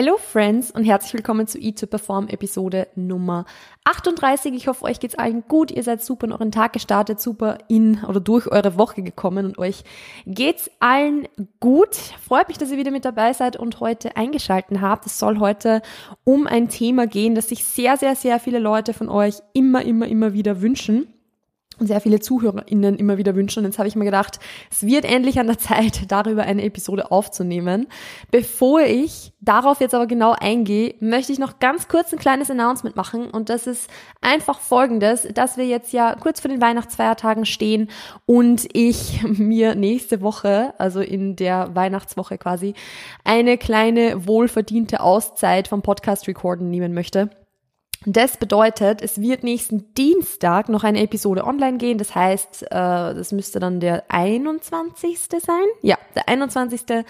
Hello Friends und herzlich willkommen zu Eat to Perform Episode Nummer 38. Ich hoffe, euch geht's allen gut. Ihr seid super in euren Tag gestartet, super in oder durch eure Woche gekommen und euch geht's allen gut. Freut mich, dass ihr wieder mit dabei seid und heute eingeschalten habt. Es soll heute um ein Thema gehen, das sich sehr, sehr, sehr viele Leute von euch immer, immer, immer wieder wünschen sehr viele ZuhörerInnen immer wieder wünschen. Und jetzt habe ich mir gedacht, es wird endlich an der Zeit, darüber eine Episode aufzunehmen. Bevor ich darauf jetzt aber genau eingehe, möchte ich noch ganz kurz ein kleines Announcement machen. Und das ist einfach folgendes, dass wir jetzt ja kurz vor den Weihnachtsfeiertagen stehen und ich mir nächste Woche, also in der Weihnachtswoche quasi, eine kleine wohlverdiente Auszeit vom Podcast Recorden nehmen möchte. Das bedeutet, es wird nächsten Dienstag noch eine Episode online gehen. Das heißt, äh, das müsste dann der 21. sein. Ja, der 21.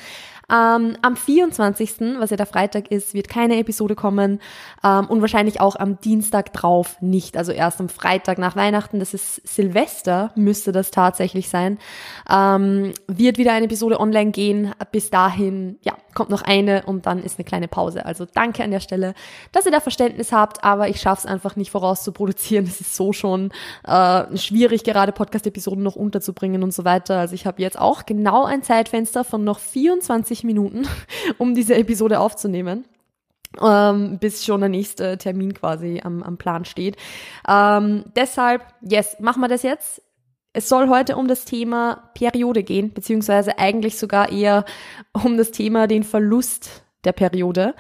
Ähm, am 24., was ja der Freitag ist, wird keine Episode kommen ähm, und wahrscheinlich auch am Dienstag drauf nicht. Also erst am Freitag nach Weihnachten, das ist Silvester, müsste das tatsächlich sein, ähm, wird wieder eine Episode online gehen. Bis dahin, ja, kommt noch eine und dann ist eine kleine Pause. Also danke an der Stelle, dass ihr da Verständnis habt, aber ich schaffe es einfach nicht voraus zu produzieren. Es ist so schon äh, schwierig, gerade Podcast-Episoden noch unterzubringen und so weiter. Also ich habe jetzt auch genau ein Zeitfenster von noch 24 20 Minuten, um diese Episode aufzunehmen. Ähm, bis schon der nächste Termin quasi am, am Plan steht. Ähm, deshalb, yes, machen wir das jetzt. Es soll heute um das Thema Periode gehen, beziehungsweise eigentlich sogar eher um das Thema den Verlust der Periode,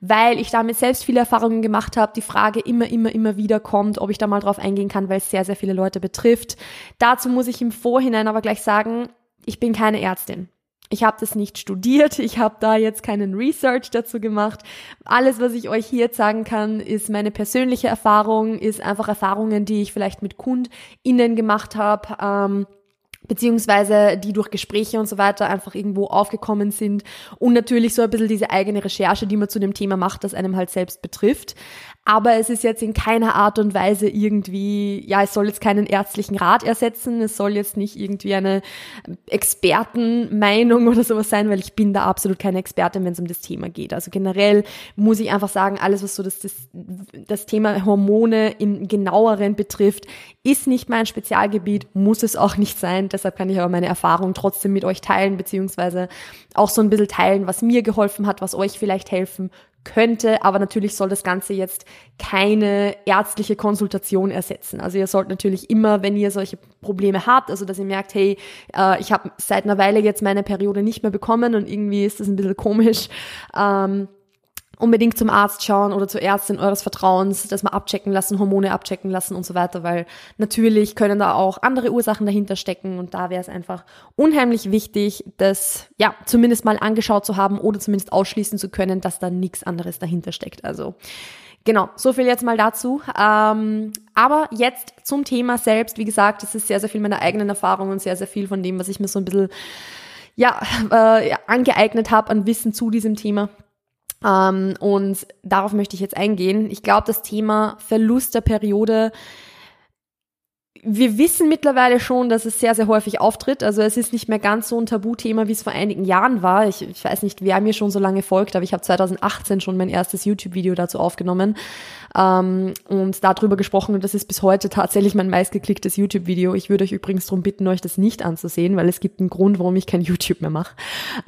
weil ich damit selbst viele Erfahrungen gemacht habe. Die Frage immer, immer, immer wieder kommt, ob ich da mal drauf eingehen kann, weil es sehr, sehr viele Leute betrifft. Dazu muss ich im Vorhinein aber gleich sagen, ich bin keine Ärztin. Ich habe das nicht studiert, ich habe da jetzt keinen Research dazu gemacht. Alles, was ich euch hier jetzt sagen kann, ist meine persönliche Erfahrung, ist einfach Erfahrungen, die ich vielleicht mit KundInnen gemacht habe. Ähm, beziehungsweise die durch Gespräche und so weiter einfach irgendwo aufgekommen sind. Und natürlich so ein bisschen diese eigene Recherche, die man zu dem Thema macht, das einem halt selbst betrifft aber es ist jetzt in keiner Art und Weise irgendwie, ja, es soll jetzt keinen ärztlichen Rat ersetzen, es soll jetzt nicht irgendwie eine Expertenmeinung oder sowas sein, weil ich bin da absolut keine Expertin, wenn es um das Thema geht. Also generell muss ich einfach sagen, alles, was so das, das, das Thema Hormone im genaueren betrifft, ist nicht mein Spezialgebiet, muss es auch nicht sein. Deshalb kann ich aber meine Erfahrung trotzdem mit euch teilen, beziehungsweise auch so ein bisschen teilen, was mir geholfen hat, was euch vielleicht helfen könnte, aber natürlich soll das Ganze jetzt keine ärztliche Konsultation ersetzen. Also ihr sollt natürlich immer, wenn ihr solche Probleme habt, also dass ihr merkt, hey, äh, ich habe seit einer Weile jetzt meine Periode nicht mehr bekommen und irgendwie ist das ein bisschen komisch, ähm, unbedingt zum Arzt schauen oder zur Ärztin eures Vertrauens, das mal abchecken lassen, Hormone abchecken lassen und so weiter, weil natürlich können da auch andere Ursachen dahinter stecken und da wäre es einfach unheimlich wichtig, das ja zumindest mal angeschaut zu haben oder zumindest ausschließen zu können, dass da nichts anderes dahinter steckt. Also Genau, so viel jetzt mal dazu. Ähm, aber jetzt zum Thema selbst. Wie gesagt, das ist sehr, sehr viel meiner eigenen Erfahrung und sehr, sehr viel von dem, was ich mir so ein bisschen ja, äh, angeeignet habe an Wissen zu diesem Thema. Ähm, und darauf möchte ich jetzt eingehen. Ich glaube, das Thema Verlust der Periode wir wissen mittlerweile schon, dass es sehr, sehr häufig auftritt. Also es ist nicht mehr ganz so ein Tabuthema, wie es vor einigen Jahren war. Ich, ich weiß nicht, wer mir schon so lange folgt, aber ich habe 2018 schon mein erstes YouTube-Video dazu aufgenommen ähm, und darüber gesprochen. Und das ist bis heute tatsächlich mein meistgeklicktes YouTube-Video. Ich würde euch übrigens darum bitten, euch das nicht anzusehen, weil es gibt einen Grund, warum ich kein YouTube mehr mache.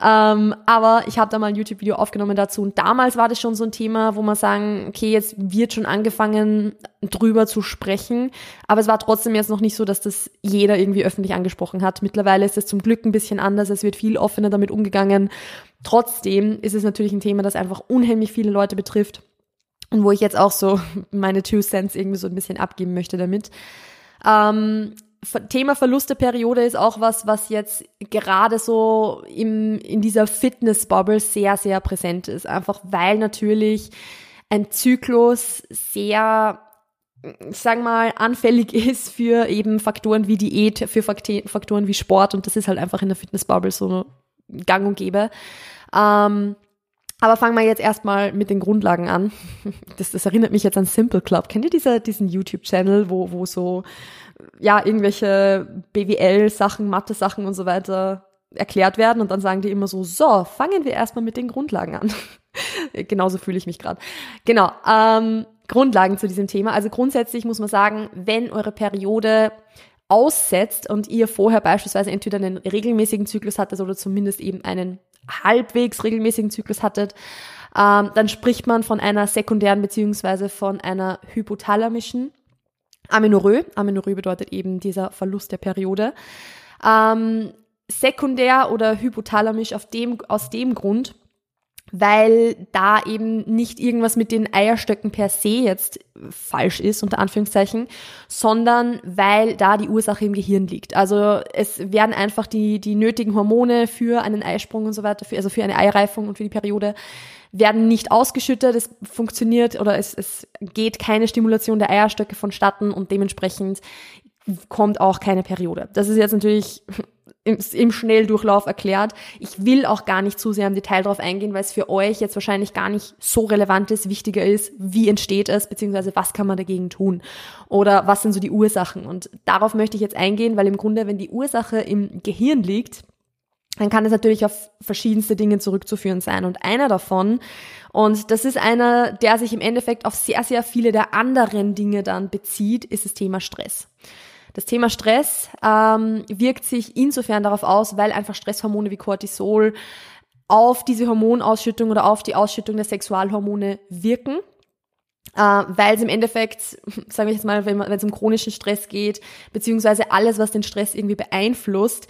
Ähm, aber ich habe da mal ein YouTube-Video aufgenommen dazu. Und damals war das schon so ein Thema, wo man sagen, okay, jetzt wird schon angefangen, drüber zu sprechen. Aber es war trotzdem jetzt noch nicht so, dass das jeder irgendwie öffentlich angesprochen hat. Mittlerweile ist es zum Glück ein bisschen anders. Es wird viel offener damit umgegangen. Trotzdem ist es natürlich ein Thema, das einfach unheimlich viele Leute betrifft und wo ich jetzt auch so meine Two Cents irgendwie so ein bisschen abgeben möchte damit. Ähm, Thema Verlusteperiode ist auch was, was jetzt gerade so im, in dieser Fitness-Bubble sehr, sehr präsent ist. Einfach weil natürlich ein Zyklus sehr ich sag mal, anfällig ist für eben Faktoren wie Diät, für Faktoren wie Sport und das ist halt einfach in der Fitnessbubble so gang und gäbe. Ähm, aber fangen wir jetzt erstmal mit den Grundlagen an. Das, das erinnert mich jetzt an Simple Club. Kennt ihr diese, diesen YouTube-Channel, wo, wo so, ja, irgendwelche BWL-Sachen, Mathe-Sachen und so weiter erklärt werden und dann sagen die immer so, so, fangen wir erstmal mit den Grundlagen an. Genauso fühle ich mich gerade. Genau, ähm, Grundlagen zu diesem Thema. Also grundsätzlich muss man sagen, wenn eure Periode aussetzt und ihr vorher beispielsweise entweder einen regelmäßigen Zyklus hattet oder zumindest eben einen halbwegs regelmäßigen Zyklus hattet, ähm, dann spricht man von einer sekundären beziehungsweise von einer hypothalamischen Amenorrhoe. Amenorrhoe bedeutet eben dieser Verlust der Periode. Ähm, sekundär oder hypothalamisch auf dem, aus dem Grund, weil da eben nicht irgendwas mit den Eierstöcken per se jetzt falsch ist, unter Anführungszeichen, sondern weil da die Ursache im Gehirn liegt. Also es werden einfach die, die nötigen Hormone für einen Eisprung und so weiter, für, also für eine Eireifung und für die Periode, werden nicht ausgeschüttet, es funktioniert oder es, es geht keine Stimulation der Eierstöcke vonstatten und dementsprechend kommt auch keine Periode. Das ist jetzt natürlich im, Schnelldurchlauf erklärt. Ich will auch gar nicht zu sehr im Detail drauf eingehen, weil es für euch jetzt wahrscheinlich gar nicht so relevant ist. Wichtiger ist, wie entsteht es, beziehungsweise was kann man dagegen tun? Oder was sind so die Ursachen? Und darauf möchte ich jetzt eingehen, weil im Grunde, wenn die Ursache im Gehirn liegt, dann kann es natürlich auf verschiedenste Dinge zurückzuführen sein. Und einer davon, und das ist einer, der sich im Endeffekt auf sehr, sehr viele der anderen Dinge dann bezieht, ist das Thema Stress. Das Thema Stress ähm, wirkt sich insofern darauf aus, weil einfach Stresshormone wie Cortisol auf diese Hormonausschüttung oder auf die Ausschüttung der Sexualhormone wirken. Äh, weil es im Endeffekt, sagen wir jetzt mal, wenn es um chronischen Stress geht, beziehungsweise alles, was den Stress irgendwie beeinflusst,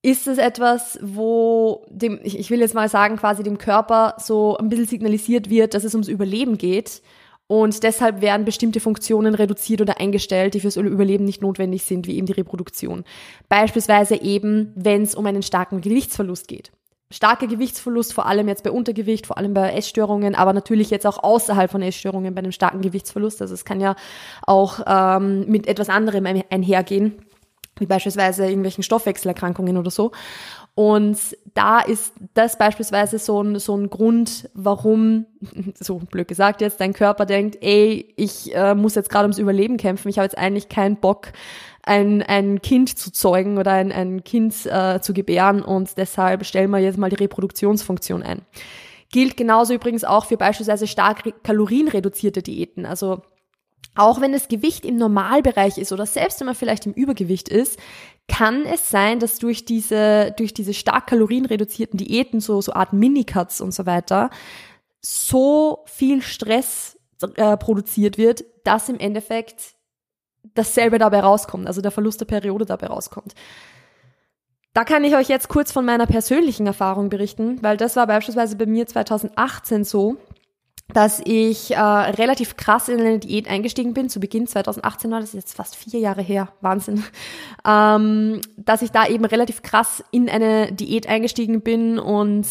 ist es etwas, wo dem, ich, ich will jetzt mal sagen, quasi dem Körper so ein bisschen signalisiert wird, dass es ums Überleben geht und deshalb werden bestimmte Funktionen reduziert oder eingestellt, die fürs Überleben nicht notwendig sind, wie eben die Reproduktion. Beispielsweise eben, wenn es um einen starken Gewichtsverlust geht. Starker Gewichtsverlust, vor allem jetzt bei Untergewicht, vor allem bei Essstörungen, aber natürlich jetzt auch außerhalb von Essstörungen bei einem starken Gewichtsverlust. Also es kann ja auch ähm, mit etwas anderem einhergehen, wie beispielsweise irgendwelchen Stoffwechselerkrankungen oder so. Und da ist das beispielsweise so ein, so ein Grund, warum, so blöd gesagt jetzt, dein Körper denkt, ey, ich äh, muss jetzt gerade ums Überleben kämpfen, ich habe jetzt eigentlich keinen Bock, ein, ein Kind zu zeugen oder ein, ein Kind äh, zu gebären und deshalb stellen wir jetzt mal die Reproduktionsfunktion ein. Gilt genauso übrigens auch für beispielsweise stark kalorienreduzierte Diäten. Also auch wenn das Gewicht im Normalbereich ist oder selbst wenn man vielleicht im Übergewicht ist, kann es sein, dass durch diese, durch diese stark kalorienreduzierten Diäten, so, so Art Minicuts und so weiter, so viel Stress äh, produziert wird, dass im Endeffekt dasselbe dabei rauskommt, also der Verlust der Periode dabei rauskommt. Da kann ich euch jetzt kurz von meiner persönlichen Erfahrung berichten, weil das war beispielsweise bei mir 2018 so, dass ich äh, relativ krass in eine Diät eingestiegen bin. Zu Beginn 2018 war das jetzt fast vier Jahre her, Wahnsinn. Ähm, dass ich da eben relativ krass in eine Diät eingestiegen bin und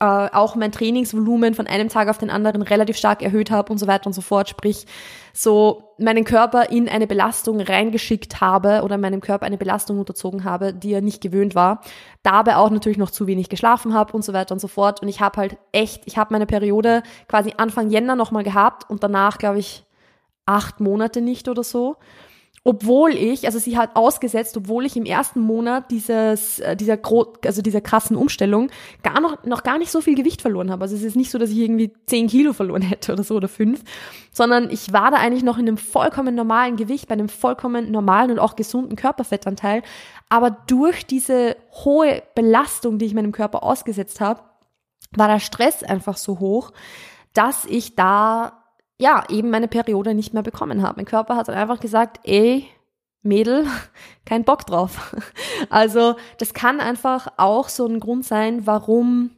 äh, auch mein Trainingsvolumen von einem Tag auf den anderen relativ stark erhöht habe und so weiter und so fort. Sprich, so meinen Körper in eine Belastung reingeschickt habe oder meinem Körper eine Belastung unterzogen habe, die er nicht gewöhnt war. Dabei auch natürlich noch zu wenig geschlafen habe und so weiter und so fort. Und ich habe halt echt, ich habe meine Periode quasi Anfang Jänner nochmal gehabt und danach, glaube ich, acht Monate nicht oder so obwohl ich, also sie hat ausgesetzt, obwohl ich im ersten Monat dieses, äh, dieser, also dieser krassen Umstellung gar noch, noch gar nicht so viel Gewicht verloren habe. Also es ist nicht so, dass ich irgendwie zehn Kilo verloren hätte oder so oder fünf, sondern ich war da eigentlich noch in einem vollkommen normalen Gewicht, bei einem vollkommen normalen und auch gesunden Körperfettanteil. Aber durch diese hohe Belastung, die ich meinem Körper ausgesetzt habe, war der Stress einfach so hoch, dass ich da ja, eben meine Periode nicht mehr bekommen habe. Mein Körper hat dann einfach gesagt, ey, Mädel, kein Bock drauf. Also das kann einfach auch so ein Grund sein, warum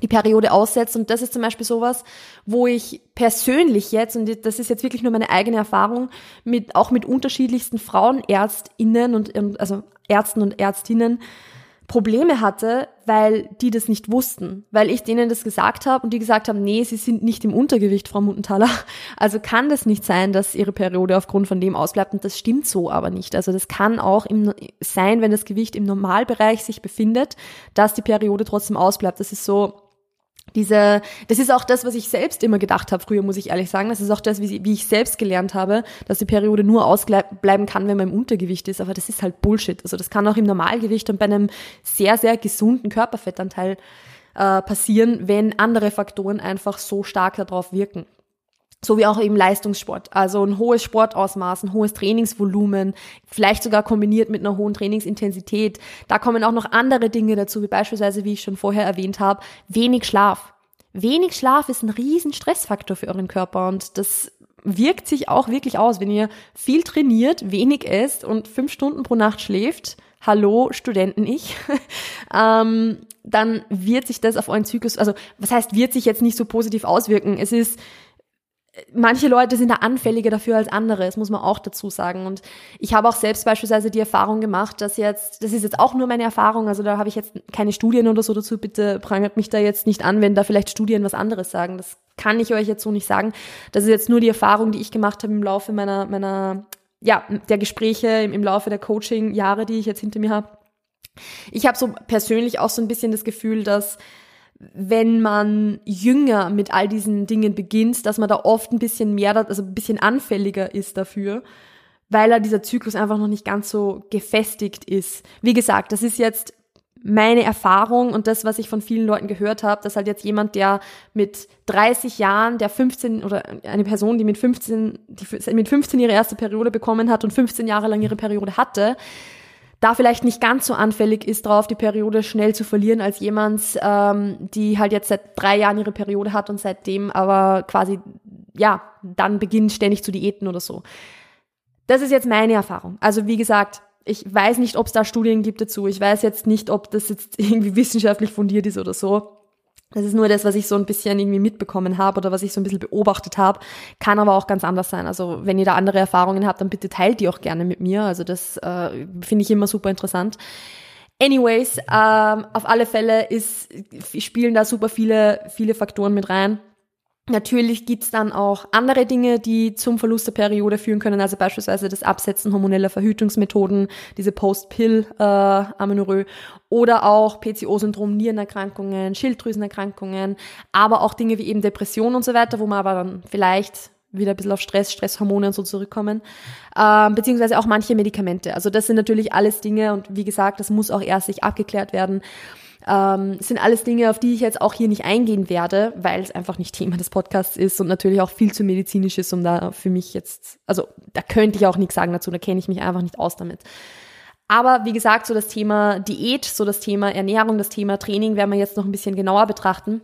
die Periode aussetzt. Und das ist zum Beispiel sowas, wo ich persönlich jetzt, und das ist jetzt wirklich nur meine eigene Erfahrung, mit, auch mit unterschiedlichsten Frauenärztinnen und, also Ärzten und Ärztinnen, Probleme hatte, weil die das nicht wussten, weil ich denen das gesagt habe und die gesagt haben, nee, sie sind nicht im Untergewicht, Frau Muttenthaler. Also kann das nicht sein, dass ihre Periode aufgrund von dem ausbleibt und das stimmt so aber nicht. Also das kann auch im, sein, wenn das Gewicht im Normalbereich sich befindet, dass die Periode trotzdem ausbleibt. Das ist so diese, das ist auch das, was ich selbst immer gedacht habe, früher muss ich ehrlich sagen. Das ist auch das, wie, wie ich selbst gelernt habe, dass die Periode nur ausbleiben kann, wenn man im Untergewicht ist. Aber das ist halt Bullshit. Also das kann auch im Normalgewicht und bei einem sehr, sehr gesunden Körperfettanteil äh, passieren, wenn andere Faktoren einfach so stark darauf wirken. So wie auch eben Leistungssport. Also ein hohes Sportausmaß, ein hohes Trainingsvolumen, vielleicht sogar kombiniert mit einer hohen Trainingsintensität. Da kommen auch noch andere Dinge dazu, wie beispielsweise, wie ich schon vorher erwähnt habe, wenig Schlaf. Wenig Schlaf ist ein riesen Stressfaktor für euren Körper und das wirkt sich auch wirklich aus, wenn ihr viel trainiert, wenig esst und fünf Stunden pro Nacht schläft. Hallo Studenten ich, ähm, dann wird sich das auf euren Zyklus, also was heißt, wird sich jetzt nicht so positiv auswirken. Es ist manche Leute sind da anfälliger dafür als andere, das muss man auch dazu sagen. Und ich habe auch selbst beispielsweise die Erfahrung gemacht, dass jetzt, das ist jetzt auch nur meine Erfahrung, also da habe ich jetzt keine Studien oder so dazu, bitte prangert mich da jetzt nicht an, wenn da vielleicht Studien was anderes sagen. Das kann ich euch jetzt so nicht sagen. Das ist jetzt nur die Erfahrung, die ich gemacht habe im Laufe meiner, meiner, ja, der Gespräche, im, im Laufe der Coaching-Jahre, die ich jetzt hinter mir habe. Ich habe so persönlich auch so ein bisschen das Gefühl, dass wenn man jünger mit all diesen Dingen beginnt, dass man da oft ein bisschen mehr, also ein bisschen anfälliger ist dafür, weil er dieser Zyklus einfach noch nicht ganz so gefestigt ist. Wie gesagt, das ist jetzt meine Erfahrung und das, was ich von vielen Leuten gehört habe, dass halt jetzt jemand, der mit 30 Jahren, der 15 oder eine Person, die mit 15, die mit 15 ihre erste Periode bekommen hat und 15 Jahre lang ihre Periode hatte, da vielleicht nicht ganz so anfällig ist darauf, die Periode schnell zu verlieren, als jemand, ähm, die halt jetzt seit drei Jahren ihre Periode hat und seitdem aber quasi, ja, dann beginnt ständig zu diäten oder so. Das ist jetzt meine Erfahrung. Also wie gesagt, ich weiß nicht, ob es da Studien gibt dazu. Ich weiß jetzt nicht, ob das jetzt irgendwie wissenschaftlich fundiert ist oder so. Das ist nur das, was ich so ein bisschen irgendwie mitbekommen habe oder was ich so ein bisschen beobachtet habe. Kann aber auch ganz anders sein. Also wenn ihr da andere Erfahrungen habt, dann bitte teilt die auch gerne mit mir. Also das äh, finde ich immer super interessant. Anyways, ähm, auf alle Fälle ist, spielen da super viele, viele Faktoren mit rein. Natürlich gibt's dann auch andere Dinge, die zum Verlust der Periode führen können, also beispielsweise das Absetzen hormoneller Verhütungsmethoden, diese Post-Pill-Amenorrhoe äh, oder auch PCO-Syndrom, Nierenerkrankungen, Schilddrüsenerkrankungen, aber auch Dinge wie eben Depression und so weiter, wo man aber dann vielleicht wieder ein bisschen auf Stress, Stresshormone und so zurückkommen, ähm, beziehungsweise auch manche Medikamente. Also das sind natürlich alles Dinge und wie gesagt, das muss auch erst sich abgeklärt werden. Ähm, sind alles Dinge, auf die ich jetzt auch hier nicht eingehen werde, weil es einfach nicht Thema des Podcasts ist und natürlich auch viel zu medizinisch ist, um da für mich jetzt, also da könnte ich auch nichts sagen dazu, da kenne ich mich einfach nicht aus damit. Aber wie gesagt, so das Thema Diät, so das Thema Ernährung, das Thema Training werden wir jetzt noch ein bisschen genauer betrachten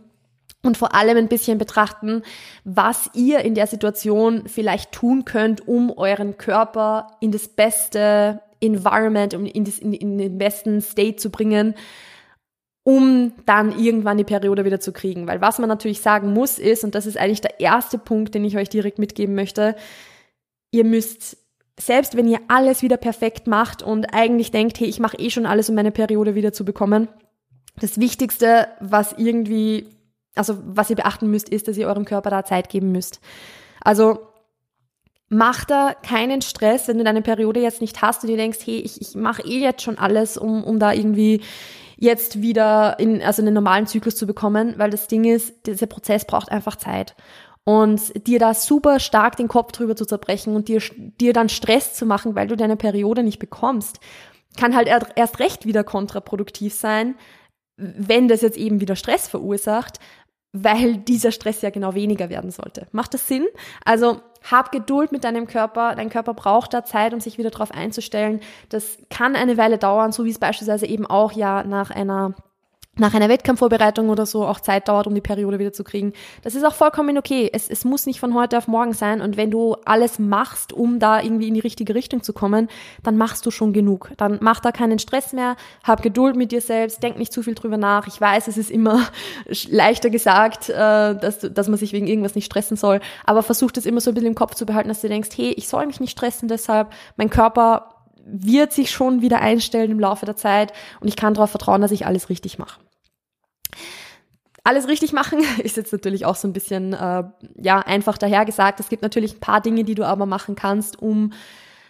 und vor allem ein bisschen betrachten, was ihr in der Situation vielleicht tun könnt, um euren Körper in das beste Environment, um in, das, in, in den besten State zu bringen, um dann irgendwann die Periode wieder zu kriegen. Weil was man natürlich sagen muss ist, und das ist eigentlich der erste Punkt, den ich euch direkt mitgeben möchte, ihr müsst, selbst wenn ihr alles wieder perfekt macht und eigentlich denkt, hey, ich mache eh schon alles, um meine Periode wieder zu bekommen, das Wichtigste, was irgendwie, also was ihr beachten müsst, ist, dass ihr eurem Körper da Zeit geben müsst. Also mach da keinen Stress, wenn du deine Periode jetzt nicht hast und du denkst, hey, ich, ich mache eh jetzt schon alles, um, um da irgendwie jetzt wieder in, also einen normalen Zyklus zu bekommen, weil das Ding ist, dieser Prozess braucht einfach Zeit. Und dir da super stark den Kopf drüber zu zerbrechen und dir, dir dann Stress zu machen, weil du deine Periode nicht bekommst, kann halt erst recht wieder kontraproduktiv sein, wenn das jetzt eben wieder Stress verursacht, weil dieser Stress ja genau weniger werden sollte. Macht das Sinn? Also hab Geduld mit deinem Körper. Dein Körper braucht da Zeit, um sich wieder darauf einzustellen. Das kann eine Weile dauern, so wie es beispielsweise eben auch ja nach einer nach einer Wettkampfvorbereitung oder so auch Zeit dauert, um die Periode wieder zu kriegen. Das ist auch vollkommen okay. Es, es muss nicht von heute auf morgen sein. Und wenn du alles machst, um da irgendwie in die richtige Richtung zu kommen, dann machst du schon genug. Dann mach da keinen Stress mehr, hab Geduld mit dir selbst, denk nicht zu viel drüber nach. Ich weiß, es ist immer leichter gesagt, äh, dass, dass man sich wegen irgendwas nicht stressen soll. Aber versuch das immer so ein bisschen im Kopf zu behalten, dass du denkst, hey, ich soll mich nicht stressen deshalb. Mein Körper wird sich schon wieder einstellen im Laufe der Zeit und ich kann darauf vertrauen, dass ich alles richtig mache. Alles richtig machen ist jetzt natürlich auch so ein bisschen äh, ja einfach dahergesagt. Es gibt natürlich ein paar Dinge, die du aber machen kannst, um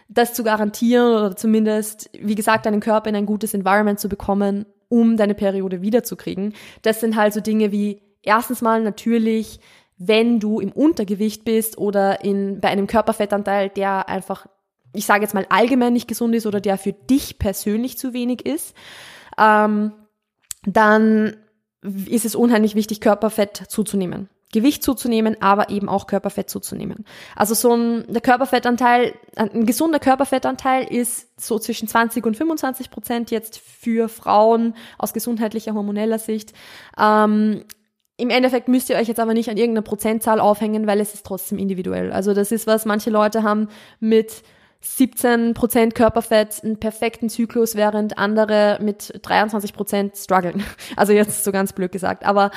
das zu garantieren oder zumindest, wie gesagt, deinen Körper in ein gutes Environment zu bekommen, um deine Periode wiederzukriegen. Das sind halt so Dinge wie erstens mal natürlich, wenn du im Untergewicht bist oder in, bei einem Körperfettanteil, der einfach, ich sage jetzt mal allgemein nicht gesund ist oder der für dich persönlich zu wenig ist, ähm, dann ist es unheimlich wichtig, Körperfett zuzunehmen. Gewicht zuzunehmen, aber eben auch Körperfett zuzunehmen. Also so ein der Körperfettanteil, ein gesunder Körperfettanteil ist so zwischen 20 und 25 Prozent jetzt für Frauen aus gesundheitlicher hormoneller Sicht. Ähm, im Endeffekt müsst ihr euch jetzt aber nicht an irgendeiner Prozentzahl aufhängen, weil es ist trotzdem individuell. Also das ist was manche Leute haben mit 17 Prozent Körperfett einen perfekten Zyklus, während andere mit 23 Prozent strugglen. Also jetzt so ganz blöd gesagt. Aber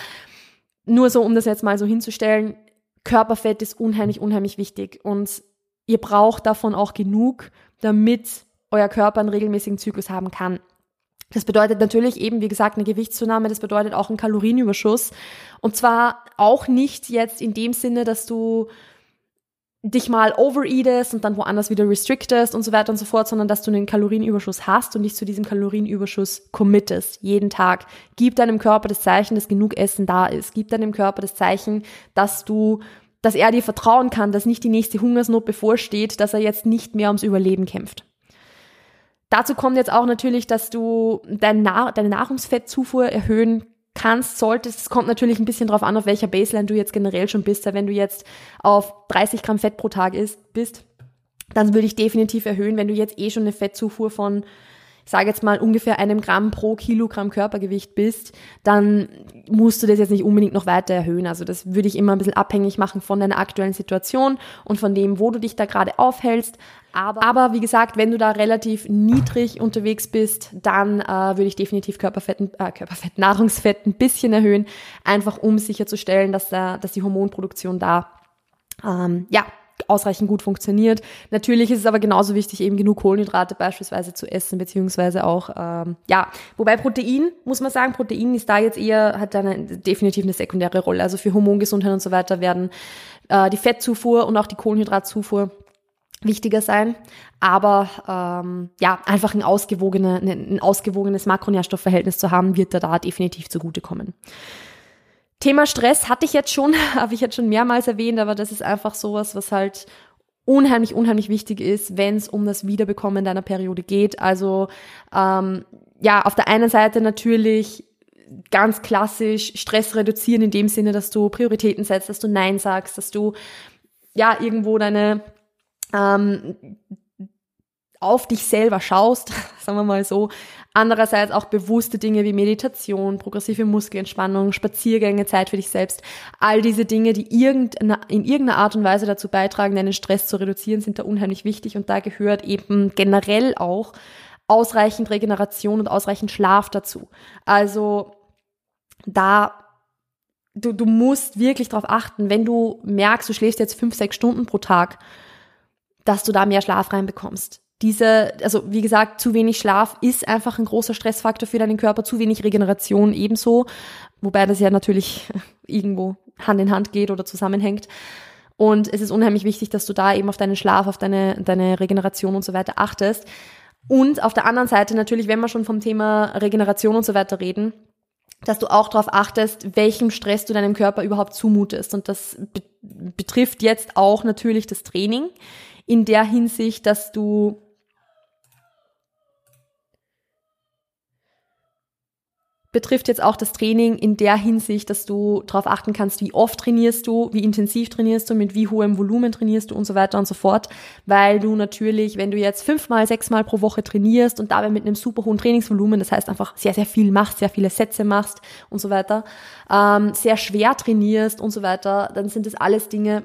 nur so, um das jetzt mal so hinzustellen, Körperfett ist unheimlich, unheimlich wichtig und ihr braucht davon auch genug, damit euer Körper einen regelmäßigen Zyklus haben kann. Das bedeutet natürlich eben, wie gesagt, eine Gewichtszunahme, das bedeutet auch einen Kalorienüberschuss. Und zwar auch nicht jetzt in dem Sinne, dass du dich mal overeatest und dann woanders wieder restrictest und so weiter und so fort, sondern dass du einen Kalorienüberschuss hast und dich zu diesem Kalorienüberschuss committest, jeden Tag. Gib deinem Körper das Zeichen, dass genug Essen da ist. Gib deinem Körper das Zeichen, dass du, dass er dir vertrauen kann, dass nicht die nächste Hungersnot bevorsteht, dass er jetzt nicht mehr ums Überleben kämpft. Dazu kommt jetzt auch natürlich, dass du deine, Nahrungsfettzufuhr erhöhen kannst, solltest. Es kommt natürlich ein bisschen drauf an, auf welcher Baseline du jetzt generell schon bist. Wenn du jetzt auf 30 Gramm Fett pro Tag ist, bist, dann würde ich definitiv erhöhen. Wenn du jetzt eh schon eine Fettzufuhr von sage jetzt mal ungefähr einem Gramm pro Kilogramm Körpergewicht bist, dann musst du das jetzt nicht unbedingt noch weiter erhöhen. Also das würde ich immer ein bisschen abhängig machen von deiner aktuellen Situation und von dem, wo du dich da gerade aufhältst. Aber, aber wie gesagt, wenn du da relativ niedrig unterwegs bist, dann äh, würde ich definitiv Körperfett, äh, Körperfett, Nahrungsfett ein bisschen erhöhen, einfach um sicherzustellen, dass, da, dass die Hormonproduktion da ähm, ja, ausreichend gut funktioniert. Natürlich ist es aber genauso wichtig, eben genug Kohlenhydrate beispielsweise zu essen, beziehungsweise auch, ähm, ja, wobei Protein, muss man sagen, Protein ist da jetzt eher, hat eine, definitiv eine sekundäre Rolle. Also für Hormongesundheit und so weiter werden äh, die Fettzufuhr und auch die Kohlenhydratzufuhr wichtiger sein. Aber ähm, ja, einfach ein, ausgewogene, ein ausgewogenes Makronährstoffverhältnis zu haben, wird da, da definitiv zugutekommen. Thema Stress hatte ich jetzt schon, habe ich jetzt schon mehrmals erwähnt, aber das ist einfach sowas, was halt unheimlich, unheimlich wichtig ist, wenn es um das Wiederbekommen deiner Periode geht. Also ähm, ja, auf der einen Seite natürlich ganz klassisch Stress reduzieren in dem Sinne, dass du Prioritäten setzt, dass du Nein sagst, dass du ja irgendwo deine ähm, auf dich selber schaust, sagen wir mal so. Andererseits auch bewusste Dinge wie Meditation, progressive Muskelentspannung, Spaziergänge, Zeit für dich selbst. All diese Dinge, die in irgendeiner Art und Weise dazu beitragen, deinen Stress zu reduzieren, sind da unheimlich wichtig und da gehört eben generell auch ausreichend Regeneration und ausreichend Schlaf dazu. Also da du, du musst wirklich darauf achten, wenn du merkst, du schläfst jetzt fünf, sechs Stunden pro Tag, dass du da mehr Schlaf reinbekommst diese, also wie gesagt, zu wenig Schlaf ist einfach ein großer Stressfaktor für deinen Körper, zu wenig Regeneration ebenso, wobei das ja natürlich irgendwo Hand in Hand geht oder zusammenhängt. Und es ist unheimlich wichtig, dass du da eben auf deinen Schlaf, auf deine, deine Regeneration und so weiter achtest. Und auf der anderen Seite natürlich, wenn wir schon vom Thema Regeneration und so weiter reden, dass du auch darauf achtest, welchem Stress du deinem Körper überhaupt zumutest. Und das be betrifft jetzt auch natürlich das Training in der Hinsicht, dass du betrifft jetzt auch das Training in der Hinsicht, dass du darauf achten kannst, wie oft trainierst du, wie intensiv trainierst du, mit wie hohem Volumen trainierst du und so weiter und so fort, weil du natürlich, wenn du jetzt fünfmal, sechsmal pro Woche trainierst und dabei mit einem super hohen Trainingsvolumen, das heißt einfach sehr, sehr viel machst, sehr viele Sätze machst und so weiter, ähm, sehr schwer trainierst und so weiter, dann sind das alles Dinge,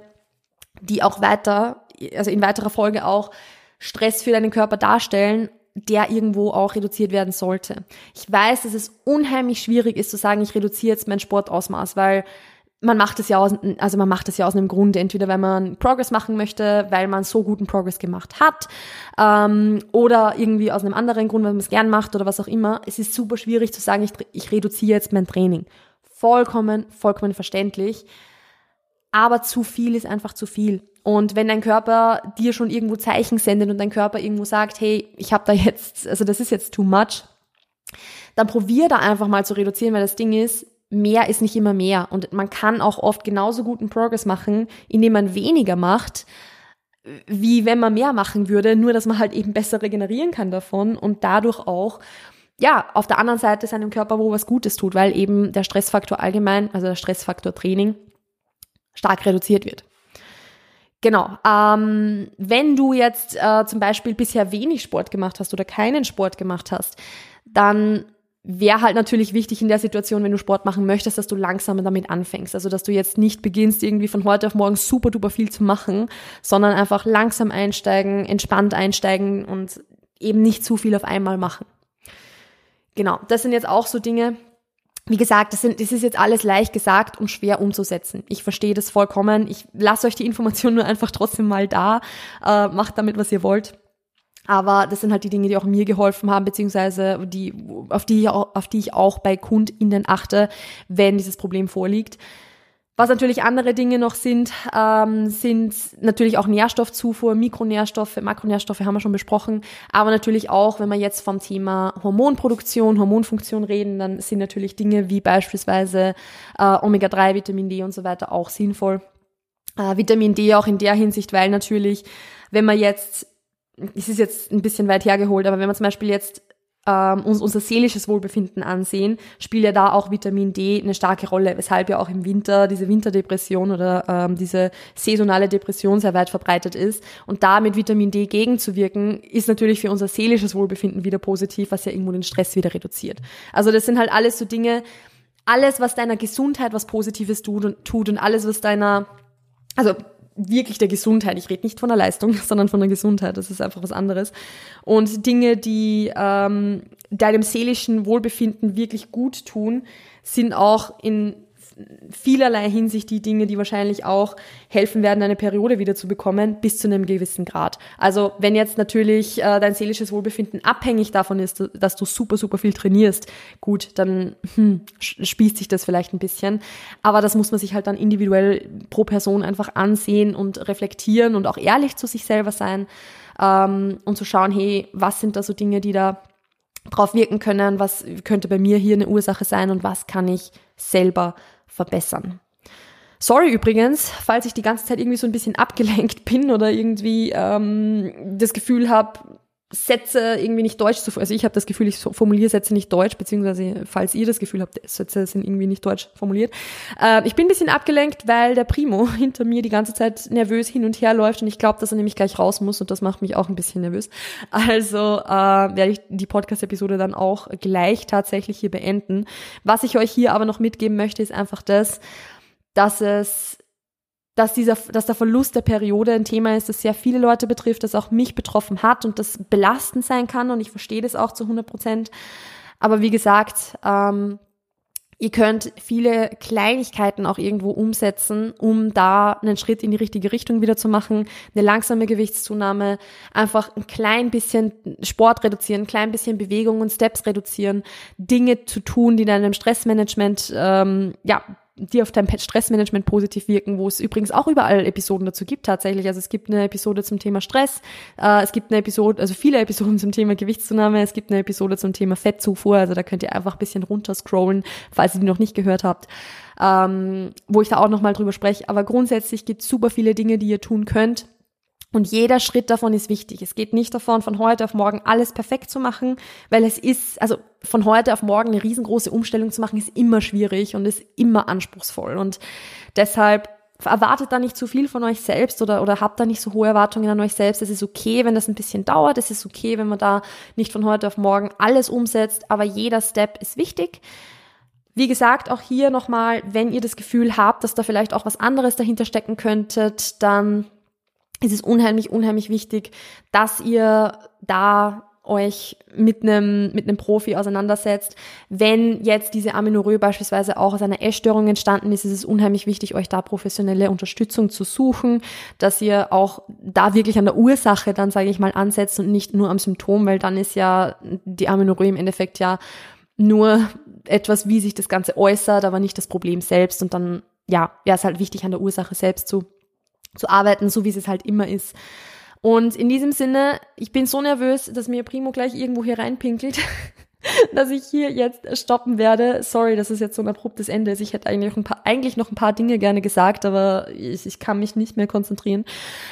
die auch weiter, also in weiterer Folge auch Stress für deinen Körper darstellen der irgendwo auch reduziert werden sollte. Ich weiß, dass es unheimlich schwierig ist zu sagen, ich reduziere jetzt mein Sportausmaß, weil man macht es ja aus, also man macht es ja aus einem Grund, entweder weil man Progress machen möchte, weil man so guten Progress gemacht hat, ähm, oder irgendwie aus einem anderen Grund, weil man es gern macht oder was auch immer. Es ist super schwierig zu sagen, ich, ich reduziere jetzt mein Training. Vollkommen, vollkommen verständlich. Aber zu viel ist einfach zu viel. Und wenn dein Körper dir schon irgendwo Zeichen sendet und dein Körper irgendwo sagt, hey, ich habe da jetzt, also das ist jetzt too much, dann probier da einfach mal zu reduzieren, weil das Ding ist, mehr ist nicht immer mehr. Und man kann auch oft genauso guten Progress machen, indem man weniger macht, wie wenn man mehr machen würde, nur dass man halt eben besser regenerieren kann davon und dadurch auch ja, auf der anderen Seite seinem Körper wo was Gutes tut, weil eben der Stressfaktor allgemein, also der Stressfaktor Training, stark reduziert wird. Genau. Ähm, wenn du jetzt äh, zum Beispiel bisher wenig Sport gemacht hast oder keinen Sport gemacht hast, dann wäre halt natürlich wichtig in der Situation, wenn du Sport machen möchtest, dass du langsam damit anfängst. Also, dass du jetzt nicht beginnst, irgendwie von heute auf morgen super duper viel zu machen, sondern einfach langsam einsteigen, entspannt einsteigen und eben nicht zu viel auf einmal machen. Genau, das sind jetzt auch so Dinge, wie gesagt, das, sind, das ist jetzt alles leicht gesagt und schwer umzusetzen. Ich verstehe das vollkommen. Ich lasse euch die Information nur einfach trotzdem mal da. Äh, macht damit, was ihr wollt. Aber das sind halt die Dinge, die auch mir geholfen haben, beziehungsweise die, auf die, auf die ich auch bei KundInnen achte, wenn dieses Problem vorliegt. Was natürlich andere Dinge noch sind, ähm, sind natürlich auch Nährstoffzufuhr, Mikronährstoffe, Makronährstoffe haben wir schon besprochen, aber natürlich auch, wenn wir jetzt vom Thema Hormonproduktion, Hormonfunktion reden, dann sind natürlich Dinge wie beispielsweise äh, Omega-3, Vitamin D und so weiter auch sinnvoll. Äh, Vitamin D auch in der Hinsicht, weil natürlich, wenn man jetzt es ist jetzt ein bisschen weit hergeholt, aber wenn man zum Beispiel jetzt ähm, uns unser seelisches Wohlbefinden ansehen, spielt ja da auch Vitamin D eine starke Rolle, weshalb ja auch im Winter diese Winterdepression oder ähm, diese saisonale Depression sehr weit verbreitet ist. Und da mit Vitamin D gegenzuwirken, ist natürlich für unser seelisches Wohlbefinden wieder positiv, was ja irgendwo den Stress wieder reduziert. Also das sind halt alles so Dinge, alles, was deiner Gesundheit was Positives tut und, tut und alles, was deiner, also wirklich der Gesundheit. Ich rede nicht von der Leistung, sondern von der Gesundheit. Das ist einfach was anderes. Und Dinge, die ähm, deinem seelischen Wohlbefinden wirklich gut tun, sind auch in vielerlei Hinsicht die Dinge, die wahrscheinlich auch helfen werden, eine Periode wieder zu bekommen, bis zu einem gewissen Grad. Also wenn jetzt natürlich äh, dein seelisches Wohlbefinden abhängig davon ist, dass du super, super viel trainierst, gut, dann hm, spießt sich das vielleicht ein bisschen. Aber das muss man sich halt dann individuell pro Person einfach ansehen und reflektieren und auch ehrlich zu sich selber sein ähm, und zu schauen, hey, was sind da so Dinge, die da drauf wirken können, was könnte bei mir hier eine Ursache sein und was kann ich selber verbessern. Sorry übrigens, falls ich die ganze Zeit irgendwie so ein bisschen abgelenkt bin oder irgendwie ähm, das Gefühl habe, Sätze irgendwie nicht deutsch zu, also ich habe das Gefühl, ich formuliere Sätze nicht deutsch, beziehungsweise falls ihr das Gefühl habt, Sätze sind irgendwie nicht deutsch formuliert. Äh, ich bin ein bisschen abgelenkt, weil der Primo hinter mir die ganze Zeit nervös hin und her läuft und ich glaube, dass er nämlich gleich raus muss und das macht mich auch ein bisschen nervös. Also äh, werde ich die Podcast-Episode dann auch gleich tatsächlich hier beenden. Was ich euch hier aber noch mitgeben möchte, ist einfach das, dass es dass dieser, dass der Verlust der Periode ein Thema ist, das sehr viele Leute betrifft, das auch mich betroffen hat und das belastend sein kann und ich verstehe das auch zu 100 Prozent. Aber wie gesagt, ähm, ihr könnt viele Kleinigkeiten auch irgendwo umsetzen, um da einen Schritt in die richtige Richtung wieder zu machen, eine langsame Gewichtszunahme, einfach ein klein bisschen Sport reduzieren, ein klein bisschen Bewegung und Steps reduzieren, Dinge zu tun, die deinem Stressmanagement ähm, ja die auf dein Stressmanagement positiv wirken, wo es übrigens auch überall Episoden dazu gibt tatsächlich. Also es gibt eine Episode zum Thema Stress, äh, es gibt eine Episode, also viele Episoden zum Thema Gewichtszunahme, es gibt eine Episode zum Thema Fettzufuhr, also da könnt ihr einfach ein bisschen runterscrollen, falls ihr die noch nicht gehört habt, ähm, wo ich da auch nochmal drüber spreche. Aber grundsätzlich gibt es super viele Dinge, die ihr tun könnt, und jeder Schritt davon ist wichtig. Es geht nicht davon, von heute auf morgen alles perfekt zu machen, weil es ist, also von heute auf morgen eine riesengroße Umstellung zu machen, ist immer schwierig und ist immer anspruchsvoll. Und deshalb erwartet da nicht zu viel von euch selbst oder, oder habt da nicht so hohe Erwartungen an euch selbst. Es ist okay, wenn das ein bisschen dauert. Es ist okay, wenn man da nicht von heute auf morgen alles umsetzt, aber jeder Step ist wichtig. Wie gesagt, auch hier nochmal, wenn ihr das Gefühl habt, dass da vielleicht auch was anderes dahinter stecken könntet, dann es ist unheimlich, unheimlich wichtig, dass ihr da euch mit einem mit einem Profi auseinandersetzt. Wenn jetzt diese Amenorrhoe beispielsweise auch aus einer Essstörung entstanden ist, ist es unheimlich wichtig, euch da professionelle Unterstützung zu suchen, dass ihr auch da wirklich an der Ursache dann, sage ich mal, ansetzt und nicht nur am Symptom, weil dann ist ja die Amenorrhoe im Endeffekt ja nur etwas, wie sich das Ganze äußert, aber nicht das Problem selbst. Und dann, ja, wäre es halt wichtig, an der Ursache selbst zu zu arbeiten, so wie es halt immer ist. Und in diesem Sinne, ich bin so nervös, dass mir Primo gleich irgendwo hier reinpinkelt. dass ich hier jetzt stoppen werde. Sorry, dass es jetzt so ein abruptes Ende ist. Ich hätte eigentlich noch ein paar, eigentlich noch ein paar Dinge gerne gesagt, aber ich, ich kann mich nicht mehr konzentrieren.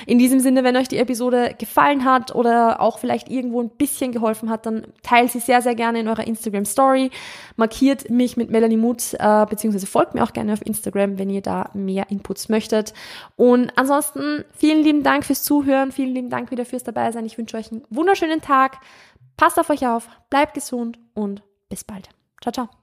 In diesem Sinne, wenn euch die Episode gefallen hat oder auch vielleicht irgendwo ein bisschen geholfen hat, dann teilt sie sehr, sehr gerne in eurer Instagram Story. Markiert mich mit Melanie Mut, äh, beziehungsweise folgt mir auch gerne auf Instagram, wenn ihr da mehr Inputs möchtet. Und ansonsten vielen lieben Dank fürs Zuhören. Vielen lieben Dank wieder fürs dabei sein. Ich wünsche euch einen wunderschönen Tag. Passt auf euch auf, bleibt gesund und bis bald. Ciao, ciao.